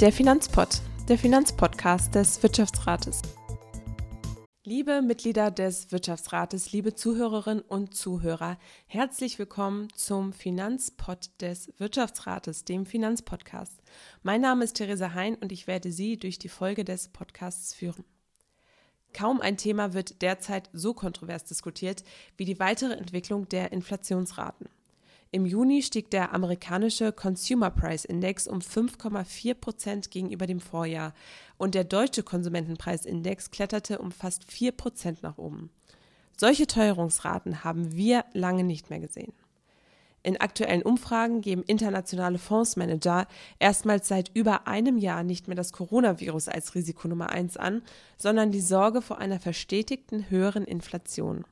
Der Finanzpod, der Finanzpodcast des Wirtschaftsrates. Liebe Mitglieder des Wirtschaftsrates, liebe Zuhörerinnen und Zuhörer, herzlich willkommen zum Finanzpod des Wirtschaftsrates, dem Finanzpodcast. Mein Name ist Theresa Hein und ich werde Sie durch die Folge des Podcasts führen. Kaum ein Thema wird derzeit so kontrovers diskutiert wie die weitere Entwicklung der Inflationsraten. Im Juni stieg der amerikanische Consumer Price Index um 5,4 Prozent gegenüber dem Vorjahr und der deutsche Konsumentenpreisindex kletterte um fast 4 Prozent nach oben. Solche Teuerungsraten haben wir lange nicht mehr gesehen. In aktuellen Umfragen geben internationale Fondsmanager erstmals seit über einem Jahr nicht mehr das Coronavirus als Risiko Nummer eins an, sondern die Sorge vor einer verstetigten höheren Inflation.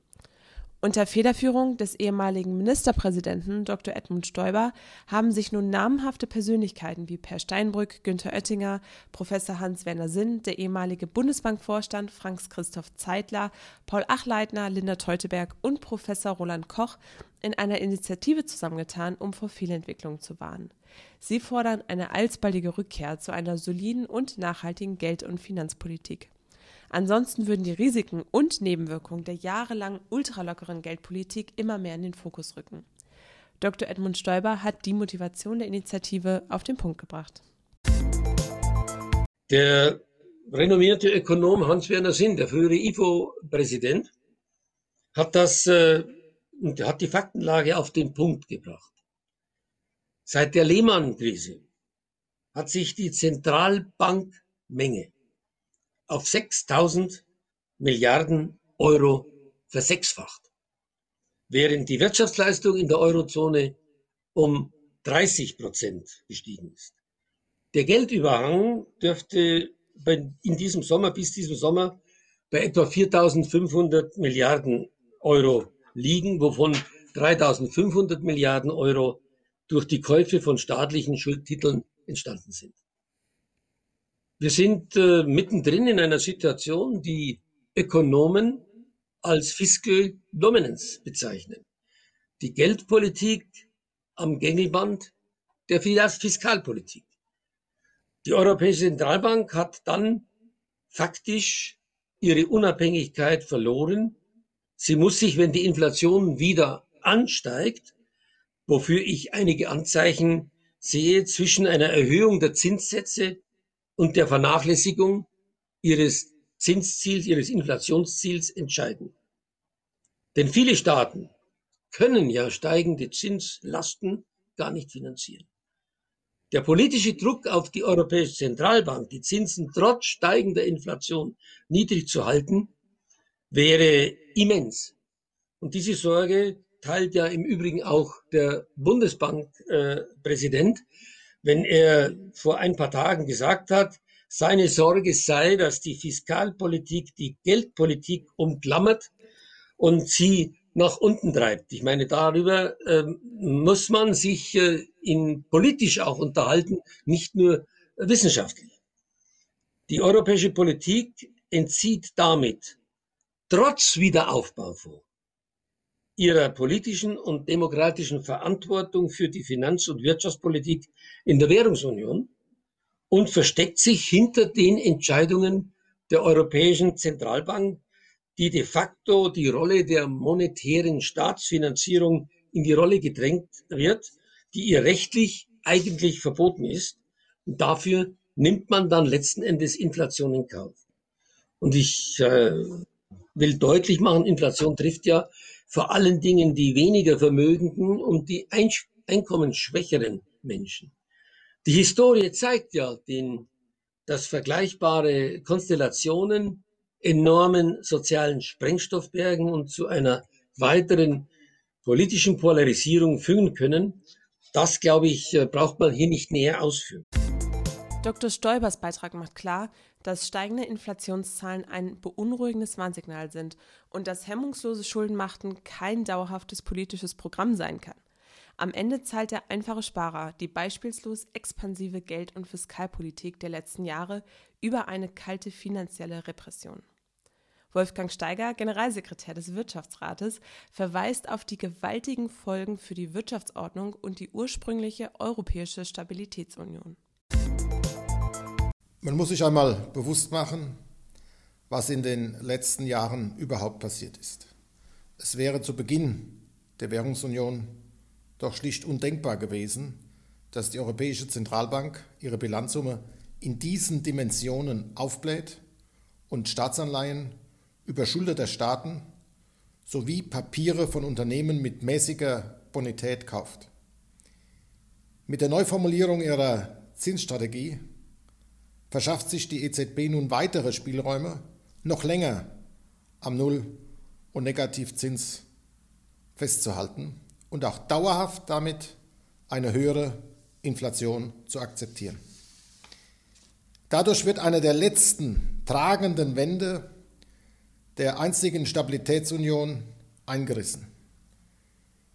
Unter Federführung des ehemaligen Ministerpräsidenten Dr. Edmund Stoiber haben sich nun namhafte Persönlichkeiten wie Per Steinbrück, Günther Oettinger, Professor Hans-Werner Sinn, der ehemalige Bundesbankvorstand Franz Christoph Zeitler, Paul Achleitner, Linda Teuteberg und Professor Roland Koch in einer Initiative zusammengetan, um vor Fehlentwicklungen zu warnen. Sie fordern eine alsbaldige Rückkehr zu einer soliden und nachhaltigen Geld- und Finanzpolitik. Ansonsten würden die Risiken und Nebenwirkungen der jahrelang ultralockeren Geldpolitik immer mehr in den Fokus rücken. Dr. Edmund Stoiber hat die Motivation der Initiative auf den Punkt gebracht. Der renommierte Ökonom Hans-Werner Sinn, der frühere IFO-Präsident, hat das äh, hat die Faktenlage auf den Punkt gebracht. Seit der Lehman-Krise hat sich die Zentralbankmenge auf 6000 Milliarden Euro versechsfacht, während die Wirtschaftsleistung in der Eurozone um 30 Prozent gestiegen ist. Der Geldüberhang dürfte in diesem Sommer, bis diesem Sommer, bei etwa 4.500 Milliarden Euro liegen, wovon 3.500 Milliarden Euro durch die Käufe von staatlichen Schuldtiteln entstanden sind. Wir sind äh, mittendrin in einer Situation, die Ökonomen als Fiscal Dominance bezeichnen. Die Geldpolitik am Gängelband der Fiskalpolitik. Die Europäische Zentralbank hat dann faktisch ihre Unabhängigkeit verloren. Sie muss sich, wenn die Inflation wieder ansteigt, wofür ich einige Anzeichen sehe, zwischen einer Erhöhung der Zinssätze und der Vernachlässigung ihres Zinsziels, ihres Inflationsziels entscheiden. Denn viele Staaten können ja steigende Zinslasten gar nicht finanzieren. Der politische Druck auf die Europäische Zentralbank, die Zinsen trotz steigender Inflation niedrig zu halten, wäre immens. Und diese Sorge teilt ja im Übrigen auch der Bundesbankpräsident, äh, wenn er vor ein paar Tagen gesagt hat, seine Sorge sei, dass die Fiskalpolitik die Geldpolitik umklammert und sie nach unten treibt. Ich meine, darüber äh, muss man sich äh, in politisch auch unterhalten, nicht nur wissenschaftlich. Die europäische Politik entzieht damit trotz Wiederaufbaufonds ihrer politischen und demokratischen Verantwortung für die Finanz- und Wirtschaftspolitik in der Währungsunion und versteckt sich hinter den Entscheidungen der Europäischen Zentralbank, die de facto die Rolle der monetären Staatsfinanzierung in die Rolle gedrängt wird, die ihr rechtlich eigentlich verboten ist. Und dafür nimmt man dann letzten Endes Inflation in Kauf. Und ich äh, will deutlich machen, Inflation trifft ja vor allen Dingen die weniger Vermögenden und die einkommensschwächeren Menschen. Die Historie zeigt ja, den, dass vergleichbare Konstellationen enormen sozialen Sprengstoff bergen und zu einer weiteren politischen Polarisierung führen können. Das, glaube ich, äh, braucht man hier nicht näher ausführen. Dr. Stoibers Beitrag macht klar, dass steigende Inflationszahlen ein beunruhigendes Warnsignal sind und dass hemmungslose Schuldenmachten kein dauerhaftes politisches Programm sein kann. Am Ende zahlt der einfache Sparer die beispielslos expansive Geld- und Fiskalpolitik der letzten Jahre über eine kalte finanzielle Repression. Wolfgang Steiger, Generalsekretär des Wirtschaftsrates, verweist auf die gewaltigen Folgen für die Wirtschaftsordnung und die ursprüngliche europäische Stabilitätsunion. Man muss sich einmal bewusst machen, was in den letzten Jahren überhaupt passiert ist. Es wäre zu Beginn der Währungsunion doch schlicht undenkbar gewesen, dass die Europäische Zentralbank ihre Bilanzsumme in diesen Dimensionen aufbläht und Staatsanleihen überschuldeter Staaten sowie Papiere von Unternehmen mit mäßiger Bonität kauft. Mit der Neuformulierung ihrer Zinsstrategie verschafft sich die EZB nun weitere Spielräume, noch länger am Null- und Negativzins festzuhalten und auch dauerhaft damit eine höhere Inflation zu akzeptieren. Dadurch wird eine der letzten tragenden Wände der einstigen Stabilitätsunion eingerissen.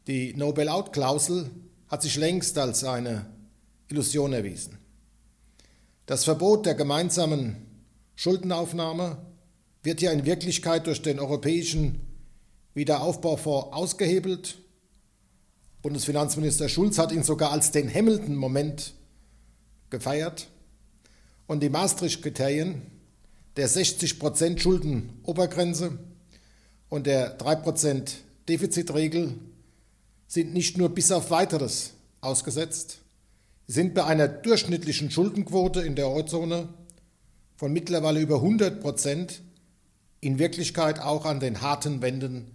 Die No-Bail-out-Klausel hat sich längst als eine Illusion erwiesen. Das Verbot der gemeinsamen Schuldenaufnahme wird ja in Wirklichkeit durch den Europäischen Wiederaufbaufonds ausgehebelt. Bundesfinanzminister Schulz hat ihn sogar als den Hamilton-Moment gefeiert. Und die Maastricht-Kriterien der 60% Schuldenobergrenze und der 3% Defizitregel sind nicht nur bis auf weiteres ausgesetzt, sind bei einer durchschnittlichen Schuldenquote in der Eurozone von mittlerweile über 100 Prozent in Wirklichkeit auch an den harten Wänden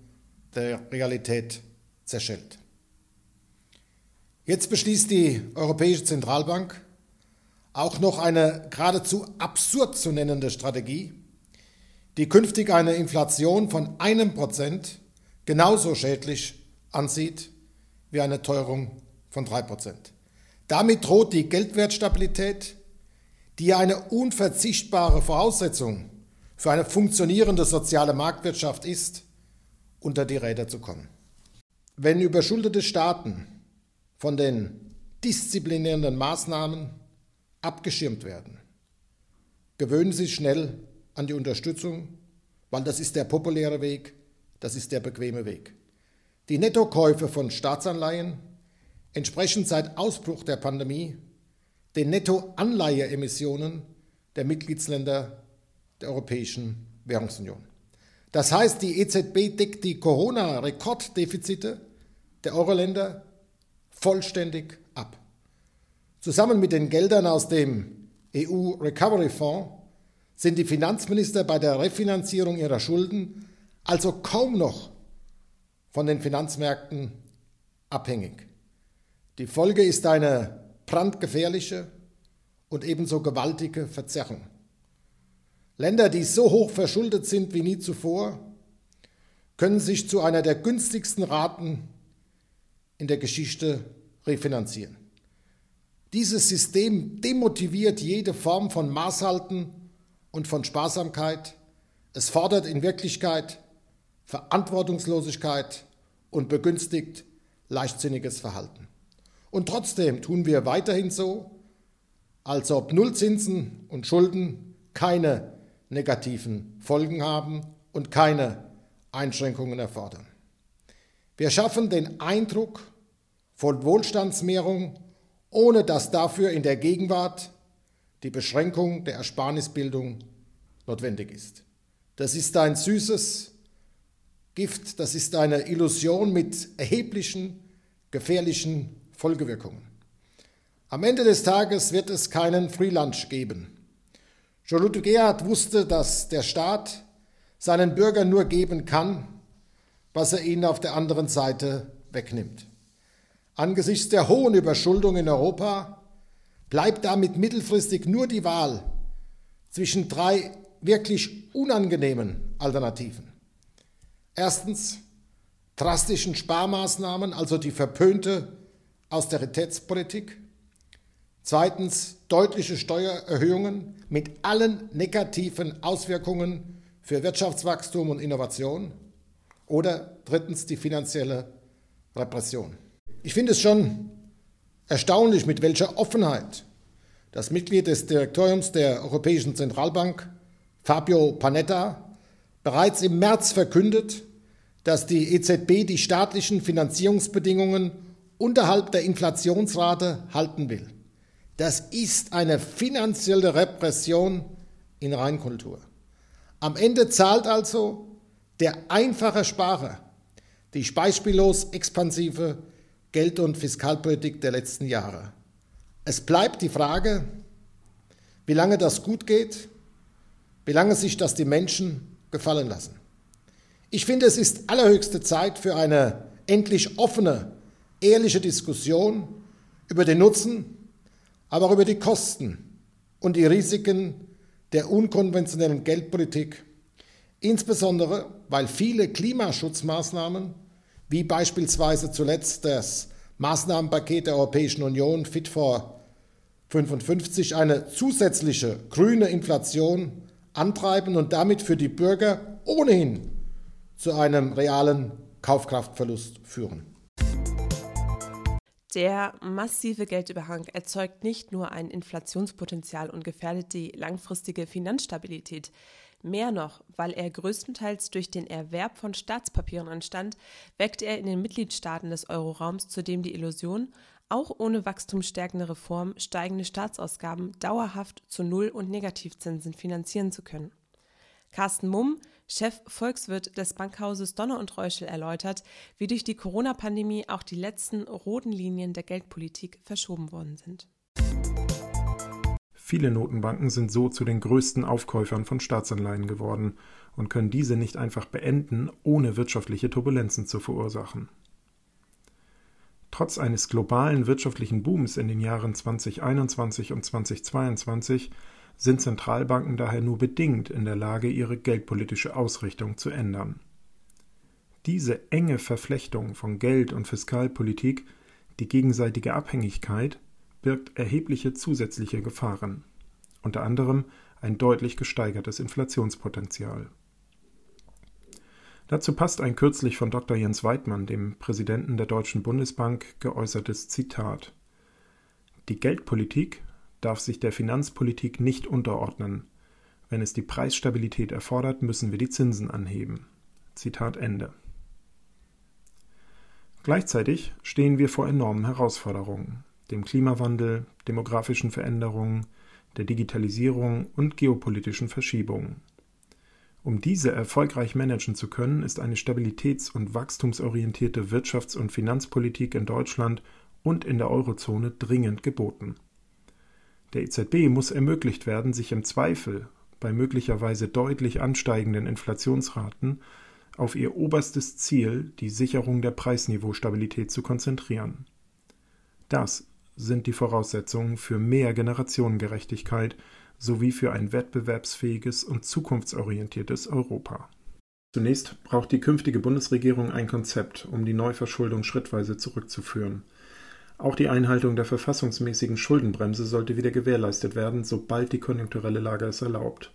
der Realität zerschellt. Jetzt beschließt die Europäische Zentralbank auch noch eine geradezu absurd zu nennende Strategie, die künftig eine Inflation von einem Prozent genauso schädlich ansieht wie eine Teuerung von drei Prozent. Damit droht die Geldwertstabilität, die eine unverzichtbare Voraussetzung für eine funktionierende soziale Marktwirtschaft ist, unter die Räder zu kommen. Wenn überschuldete Staaten von den disziplinierenden Maßnahmen abgeschirmt werden, gewöhnen Sie schnell an die Unterstützung, weil das ist der populäre Weg, das ist der bequeme Weg. Die Nettokäufe von Staatsanleihen entsprechen seit Ausbruch der Pandemie den Nettoanleiheemissionen der Mitgliedsländer der Europäischen Währungsunion. Das heißt, die EZB deckt die Corona-Rekorddefizite der Euro-Länder vollständig ab. Zusammen mit den Geldern aus dem EU Recovery Fonds sind die Finanzminister bei der Refinanzierung ihrer Schulden also kaum noch von den Finanzmärkten abhängig. Die Folge ist eine brandgefährliche und ebenso gewaltige Verzerrung. Länder, die so hoch verschuldet sind wie nie zuvor, können sich zu einer der günstigsten Raten in der Geschichte refinanzieren. Dieses System demotiviert jede Form von Maßhalten und von Sparsamkeit. Es fordert in Wirklichkeit Verantwortungslosigkeit und begünstigt leichtsinniges Verhalten. Und trotzdem tun wir weiterhin so, als ob Nullzinsen und Schulden keine negativen Folgen haben und keine Einschränkungen erfordern. Wir schaffen den Eindruck von Wohlstandsmehrung, ohne dass dafür in der Gegenwart die Beschränkung der Ersparnisbildung notwendig ist. Das ist ein süßes, Gift, das ist eine Illusion mit erheblichen, gefährlichen Folgewirkungen. Am Ende des Tages wird es keinen Free Lunch geben. Jean-Luc Gerhard wusste, dass der Staat seinen Bürgern nur geben kann, was er ihnen auf der anderen Seite wegnimmt. Angesichts der hohen Überschuldung in Europa bleibt damit mittelfristig nur die Wahl zwischen drei wirklich unangenehmen Alternativen. Erstens drastischen Sparmaßnahmen, also die verpönte Austeritätspolitik. Zweitens deutliche Steuererhöhungen mit allen negativen Auswirkungen für Wirtschaftswachstum und Innovation. Oder drittens die finanzielle Repression. Ich finde es schon erstaunlich, mit welcher Offenheit das Mitglied des Direktoriums der Europäischen Zentralbank, Fabio Panetta, bereits im März verkündet, dass die EZB die staatlichen Finanzierungsbedingungen unterhalb der Inflationsrate halten will. Das ist eine finanzielle Repression in Reinkultur. Am Ende zahlt also der einfache Sparer die beispiellos expansive Geld- und Fiskalpolitik der letzten Jahre. Es bleibt die Frage, wie lange das gut geht, wie lange sich das die Menschen gefallen lassen. Ich finde, es ist allerhöchste Zeit für eine endlich offene, ehrliche Diskussion über den Nutzen, aber auch über die Kosten und die Risiken der unkonventionellen Geldpolitik, insbesondere weil viele Klimaschutzmaßnahmen, wie beispielsweise zuletzt das Maßnahmenpaket der Europäischen Union Fit for 55, eine zusätzliche grüne Inflation antreiben und damit für die Bürger ohnehin zu einem realen Kaufkraftverlust führen. Der massive Geldüberhang erzeugt nicht nur ein Inflationspotenzial und gefährdet die langfristige Finanzstabilität. Mehr noch, weil er größtenteils durch den Erwerb von Staatspapieren entstand, weckt er in den Mitgliedstaaten des Euroraums zudem die Illusion, auch ohne wachstumsstärkende Reform steigende Staatsausgaben dauerhaft zu Null- und Negativzinsen finanzieren zu können. Carsten Mumm, Chef Volkswirt des Bankhauses Donner und Reuschel, erläutert, wie durch die Corona-Pandemie auch die letzten roten Linien der Geldpolitik verschoben worden sind. Viele Notenbanken sind so zu den größten Aufkäufern von Staatsanleihen geworden und können diese nicht einfach beenden, ohne wirtschaftliche Turbulenzen zu verursachen. Trotz eines globalen wirtschaftlichen Booms in den Jahren 2021 und 2022 sind Zentralbanken daher nur bedingt in der Lage, ihre geldpolitische Ausrichtung zu ändern. Diese enge Verflechtung von Geld- und Fiskalpolitik, die gegenseitige Abhängigkeit, birgt erhebliche zusätzliche Gefahren, unter anderem ein deutlich gesteigertes Inflationspotenzial. Dazu passt ein kürzlich von Dr. Jens Weidmann, dem Präsidenten der Deutschen Bundesbank, geäußertes Zitat Die Geldpolitik darf sich der Finanzpolitik nicht unterordnen. Wenn es die Preisstabilität erfordert, müssen wir die Zinsen anheben. Zitat Ende. Gleichzeitig stehen wir vor enormen Herausforderungen, dem Klimawandel, demografischen Veränderungen, der Digitalisierung und geopolitischen Verschiebungen. Um diese erfolgreich managen zu können, ist eine stabilitäts- und wachstumsorientierte Wirtschafts- und Finanzpolitik in Deutschland und in der Eurozone dringend geboten. Der EZB muss ermöglicht werden, sich im Zweifel bei möglicherweise deutlich ansteigenden Inflationsraten auf ihr oberstes Ziel, die Sicherung der Preisniveaustabilität, zu konzentrieren. Das sind die Voraussetzungen für mehr Generationengerechtigkeit sowie für ein wettbewerbsfähiges und zukunftsorientiertes Europa. Zunächst braucht die künftige Bundesregierung ein Konzept, um die Neuverschuldung schrittweise zurückzuführen. Auch die Einhaltung der verfassungsmäßigen Schuldenbremse sollte wieder gewährleistet werden, sobald die konjunkturelle Lage es erlaubt.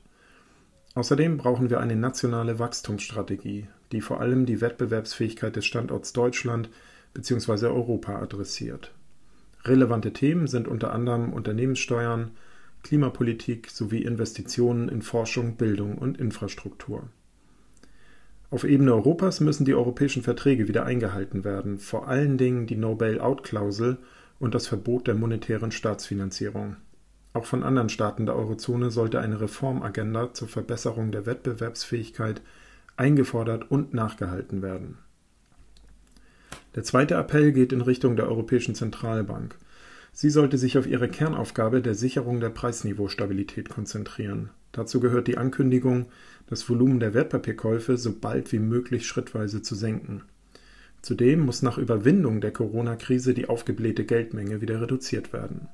Außerdem brauchen wir eine nationale Wachstumsstrategie, die vor allem die Wettbewerbsfähigkeit des Standorts Deutschland bzw. Europa adressiert. Relevante Themen sind unter anderem Unternehmenssteuern, Klimapolitik sowie Investitionen in Forschung, Bildung und Infrastruktur. Auf Ebene Europas müssen die europäischen Verträge wieder eingehalten werden, vor allen Dingen die No-Bail-out-Klausel und das Verbot der monetären Staatsfinanzierung. Auch von anderen Staaten der Eurozone sollte eine Reformagenda zur Verbesserung der Wettbewerbsfähigkeit eingefordert und nachgehalten werden. Der zweite Appell geht in Richtung der Europäischen Zentralbank. Sie sollte sich auf ihre Kernaufgabe der Sicherung der Preisniveaustabilität konzentrieren. Dazu gehört die Ankündigung, das Volumen der Wertpapierkäufe so bald wie möglich schrittweise zu senken. Zudem muss nach Überwindung der Corona-Krise die aufgeblähte Geldmenge wieder reduziert werden.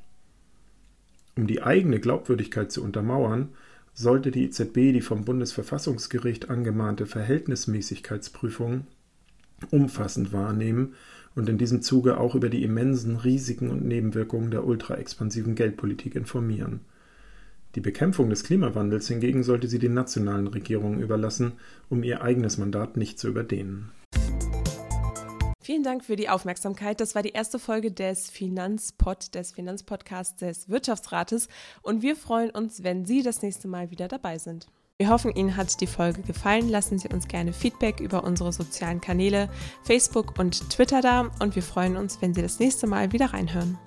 Um die eigene Glaubwürdigkeit zu untermauern, sollte die EZB die vom Bundesverfassungsgericht angemahnte Verhältnismäßigkeitsprüfung umfassend wahrnehmen und in diesem Zuge auch über die immensen Risiken und Nebenwirkungen der ultraexpansiven Geldpolitik informieren. Die Bekämpfung des Klimawandels hingegen sollte sie den nationalen Regierungen überlassen, um ihr eigenes Mandat nicht zu überdehnen. Vielen Dank für die Aufmerksamkeit. Das war die erste Folge des Finanzpod, des Finanzpodcasts des Wirtschaftsrates. Und wir freuen uns, wenn Sie das nächste Mal wieder dabei sind. Wir hoffen, Ihnen hat die Folge gefallen. Lassen Sie uns gerne Feedback über unsere sozialen Kanäle Facebook und Twitter da. Und wir freuen uns, wenn Sie das nächste Mal wieder reinhören.